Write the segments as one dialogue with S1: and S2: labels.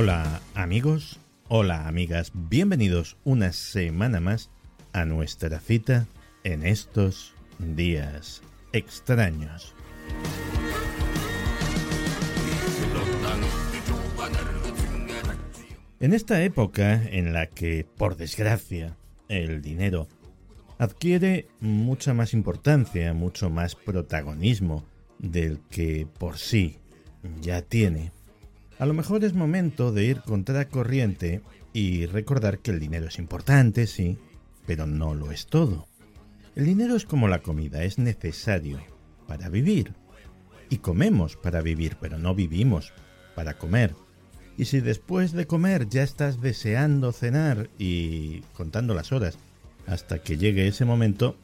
S1: Hola amigos, hola amigas, bienvenidos una semana más a nuestra cita en estos días extraños. En esta época en la que, por desgracia, el dinero adquiere mucha más importancia, mucho más protagonismo del que por sí ya tiene, a lo mejor es momento de ir contra corriente y recordar que el dinero es importante, sí, pero no lo es todo. El dinero es como la comida, es necesario para vivir. Y comemos para vivir, pero no vivimos para comer. Y si después de comer ya estás deseando cenar y contando las horas hasta que llegue ese momento,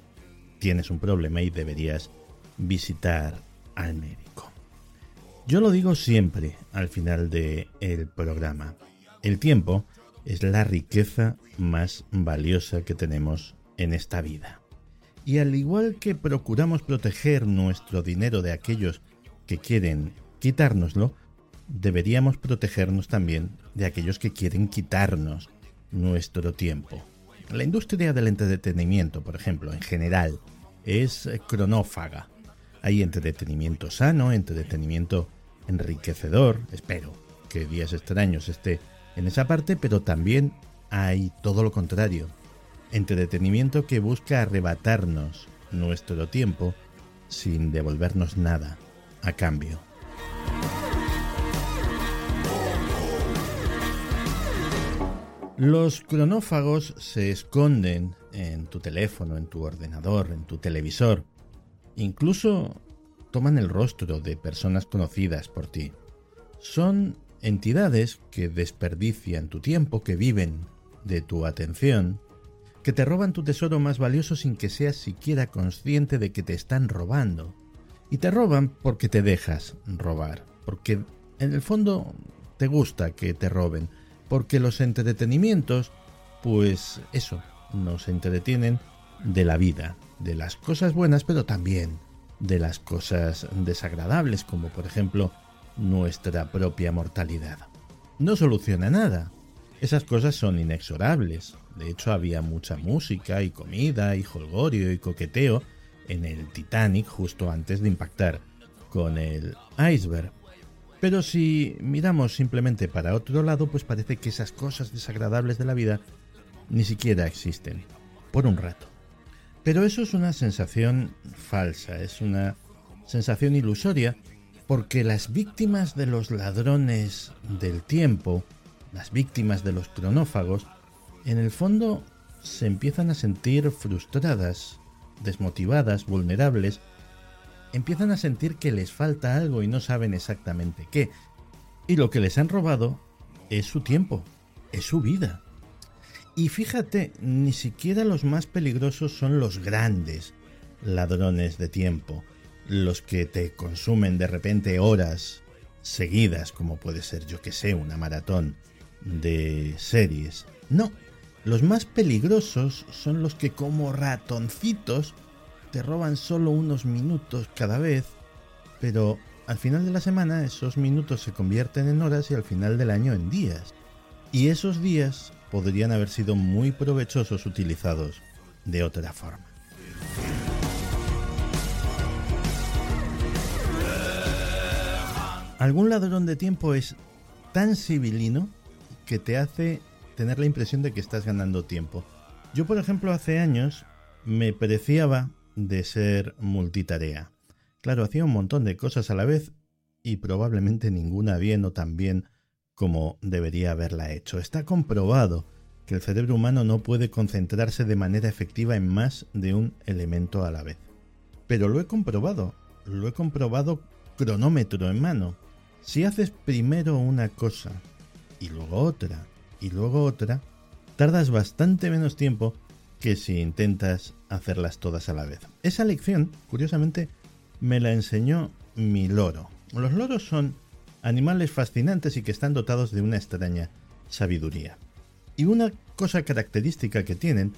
S1: tienes un problema y deberías visitar al médico. Yo lo digo siempre al final del el programa. El tiempo es la riqueza más valiosa que tenemos en esta vida. Y al igual que procuramos proteger nuestro dinero de aquellos que quieren quitárnoslo, deberíamos protegernos también de aquellos que quieren quitarnos nuestro tiempo. La industria del entretenimiento, por ejemplo, en general, es cronófaga. Hay entretenimiento sano, entretenimiento enriquecedor, espero que Días Extraños esté en esa parte, pero también hay todo lo contrario, entretenimiento que busca arrebatarnos nuestro tiempo sin devolvernos nada a cambio. Los cronófagos se esconden en tu teléfono, en tu ordenador, en tu televisor, incluso toman el rostro de personas conocidas por ti. Son entidades que desperdician tu tiempo, que viven de tu atención, que te roban tu tesoro más valioso sin que seas siquiera consciente de que te están robando. Y te roban porque te dejas robar, porque en el fondo te gusta que te roben, porque los entretenimientos, pues eso, nos entretienen de la vida, de las cosas buenas, pero también de las cosas desagradables, como por ejemplo nuestra propia mortalidad. No soluciona nada. Esas cosas son inexorables. De hecho, había mucha música y comida y jolgorio y coqueteo en el Titanic justo antes de impactar con el iceberg. Pero si miramos simplemente para otro lado, pues parece que esas cosas desagradables de la vida ni siquiera existen. Por un rato. Pero eso es una sensación falsa, es una sensación ilusoria, porque las víctimas de los ladrones del tiempo, las víctimas de los cronófagos, en el fondo se empiezan a sentir frustradas, desmotivadas, vulnerables, empiezan a sentir que les falta algo y no saben exactamente qué. Y lo que les han robado es su tiempo, es su vida. Y fíjate, ni siquiera los más peligrosos son los grandes ladrones de tiempo, los que te consumen de repente horas seguidas, como puede ser, yo que sé, una maratón de series. No, los más peligrosos son los que como ratoncitos te roban solo unos minutos cada vez, pero al final de la semana esos minutos se convierten en horas y al final del año en días. Y esos días podrían haber sido muy provechosos utilizados de otra forma. Algún ladrón de tiempo es tan civilino que te hace tener la impresión de que estás ganando tiempo. Yo, por ejemplo, hace años me preciaba de ser multitarea. Claro, hacía un montón de cosas a la vez y probablemente ninguna bien o tan bien como debería haberla hecho. Está comprobado que el cerebro humano no puede concentrarse de manera efectiva en más de un elemento a la vez. Pero lo he comprobado lo he comprobado cronómetro en mano. Si haces primero una cosa y luego otra y luego otra, tardas bastante menos tiempo que si intentas hacerlas todas a la vez. Esa lección, curiosamente, me la enseñó mi loro. Los loros son animales fascinantes y que están dotados de una extraña sabiduría. Y una cosa característica que tienen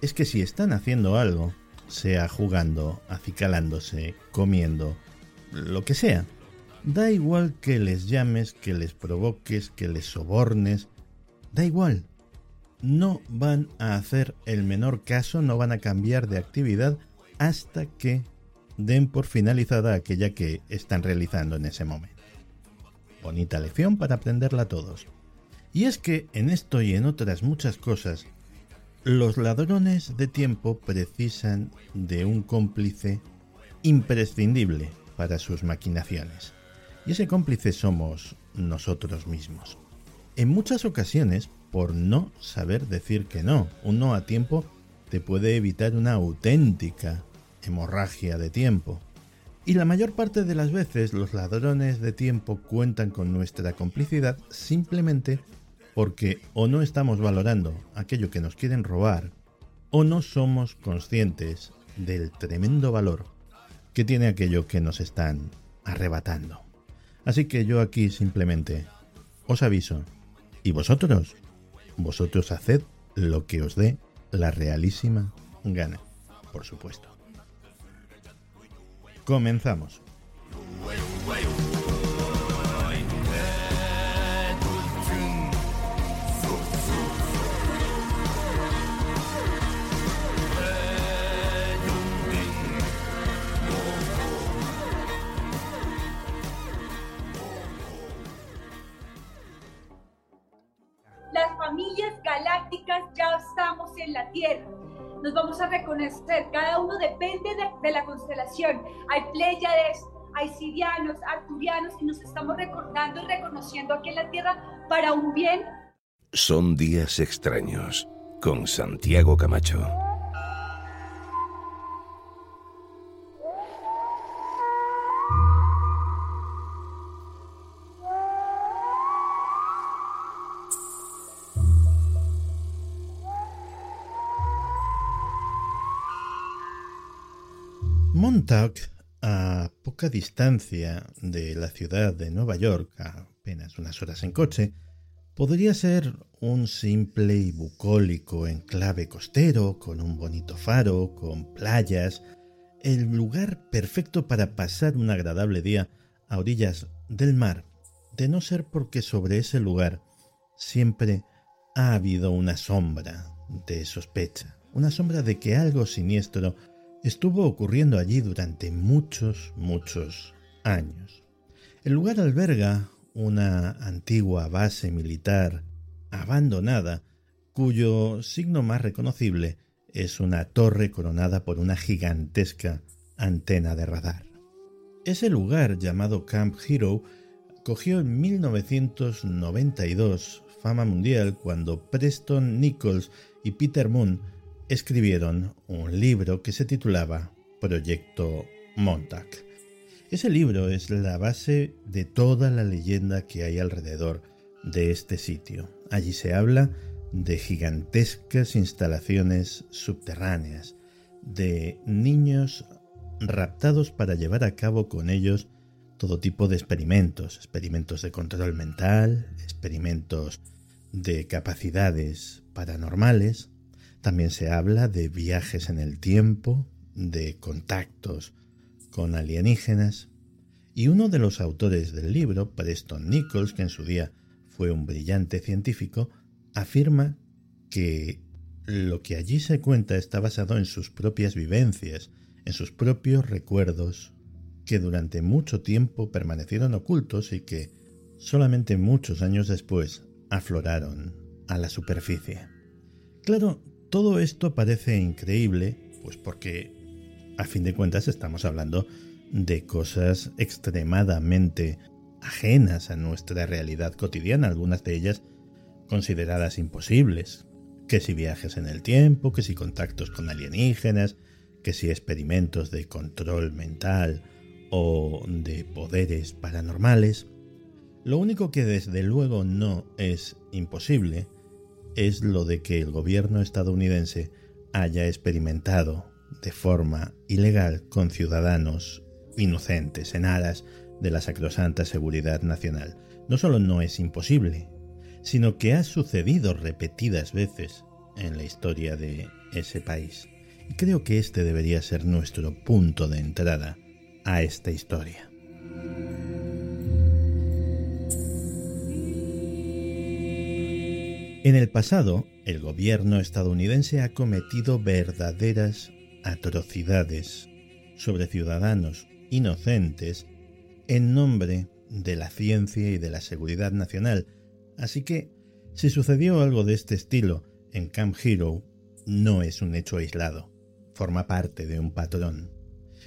S1: es que si están haciendo algo, sea jugando, acicalándose, comiendo, lo que sea, da igual que les llames, que les provoques, que les sobornes, da igual. No van a hacer el menor caso, no van a cambiar de actividad hasta que den por finalizada aquella que están realizando en ese momento. Bonita lección para aprenderla todos. Y es que en esto y en otras muchas cosas, los ladrones de tiempo precisan de un cómplice imprescindible para sus maquinaciones. Y ese cómplice somos nosotros mismos. En muchas ocasiones, por no saber decir que no, un no a tiempo te puede evitar una auténtica hemorragia de tiempo. Y la mayor parte de las veces los ladrones de tiempo cuentan con nuestra complicidad simplemente porque o no estamos valorando aquello que nos quieren robar o no somos conscientes del tremendo valor que tiene aquello que nos están arrebatando. Así que yo aquí simplemente os aviso. ¿Y vosotros? Vosotros haced lo que os dé la realísima gana, por supuesto. Comenzamos.
S2: Las familias galácticas ya estamos en la Tierra nos vamos a reconocer, cada uno depende de, la constelación. Hay Pléyades, hay sirianos, arturianos, y nos estamos recordando y reconociendo aquí en la Tierra para un bien.
S3: Son días extraños con Santiago Camacho.
S1: Distancia de la ciudad de Nueva York, apenas unas horas en coche, podría ser un simple y bucólico enclave costero, con un bonito faro, con playas, el lugar perfecto para pasar un agradable día a orillas del mar, de no ser porque sobre ese lugar siempre ha habido una sombra de sospecha, una sombra de que algo siniestro estuvo ocurriendo allí durante muchos, muchos años. El lugar alberga una antigua base militar abandonada, cuyo signo más reconocible es una torre coronada por una gigantesca antena de radar. Ese lugar, llamado Camp Hero, cogió en 1992 fama mundial cuando Preston Nichols y Peter Moon escribieron un libro que se titulaba Proyecto Montauk. Ese libro es la base de toda la leyenda que hay alrededor de este sitio. Allí se habla de gigantescas instalaciones subterráneas, de niños raptados para llevar a cabo con ellos todo tipo de experimentos, experimentos de control mental, experimentos de capacidades paranormales, también se habla de viajes en el tiempo, de contactos con alienígenas, y uno de los autores del libro, Preston Nichols, que en su día fue un brillante científico, afirma que lo que allí se cuenta está basado en sus propias vivencias, en sus propios recuerdos, que durante mucho tiempo permanecieron ocultos y que solamente muchos años después afloraron a la superficie. Claro, todo esto parece increíble, pues porque a fin de cuentas estamos hablando de cosas extremadamente ajenas a nuestra realidad cotidiana, algunas de ellas consideradas imposibles, que si viajes en el tiempo, que si contactos con alienígenas, que si experimentos de control mental o de poderes paranormales. Lo único que desde luego no es imposible es lo de que el gobierno estadounidense haya experimentado de forma ilegal con ciudadanos inocentes en aras de la sacrosanta seguridad nacional. No solo no es imposible, sino que ha sucedido repetidas veces en la historia de ese país. Y creo que este debería ser nuestro punto de entrada a esta historia. En el pasado, el gobierno estadounidense ha cometido verdaderas atrocidades sobre ciudadanos inocentes en nombre de la ciencia y de la seguridad nacional. Así que, si sucedió algo de este estilo en Camp Hero, no es un hecho aislado, forma parte de un patrón.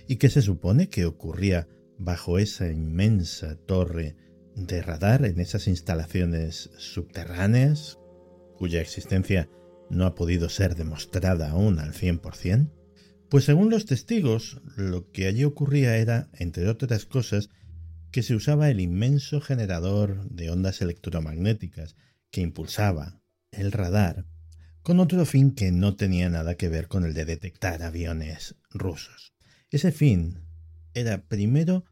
S1: ¿Y qué se supone que ocurría bajo esa inmensa torre de radar en esas instalaciones subterráneas cuya existencia no ha podido ser demostrada aún al 100%? Pues según los testigos, lo que allí ocurría era, entre otras cosas, que se usaba el inmenso generador de ondas electromagnéticas que impulsaba el radar con otro fin que no tenía nada que ver con el de detectar aviones rusos. Ese fin era primero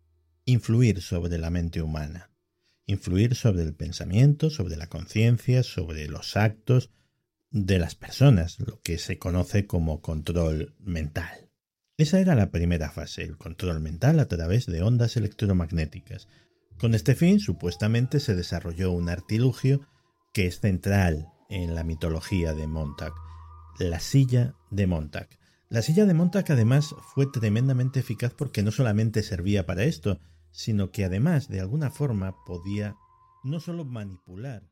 S1: influir sobre la mente humana, influir sobre el pensamiento, sobre la conciencia, sobre los actos, de las personas, lo que se conoce como control mental. Esa era la primera fase, el control mental a través de ondas electromagnéticas. Con este fin, supuestamente, se desarrolló un artilugio que es central en la mitología de Montag, la silla de Montag. La silla de Montag además fue tremendamente eficaz porque no solamente servía para esto, sino que además de alguna forma podía no solo manipular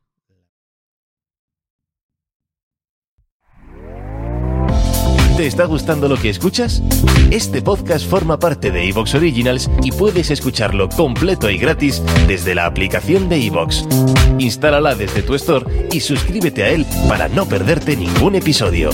S3: ¿Te está gustando lo que escuchas? Este podcast forma parte de Evox Originals y puedes escucharlo completo y gratis desde la aplicación de Evox. Instálala desde tu store y suscríbete a él para no perderte ningún episodio.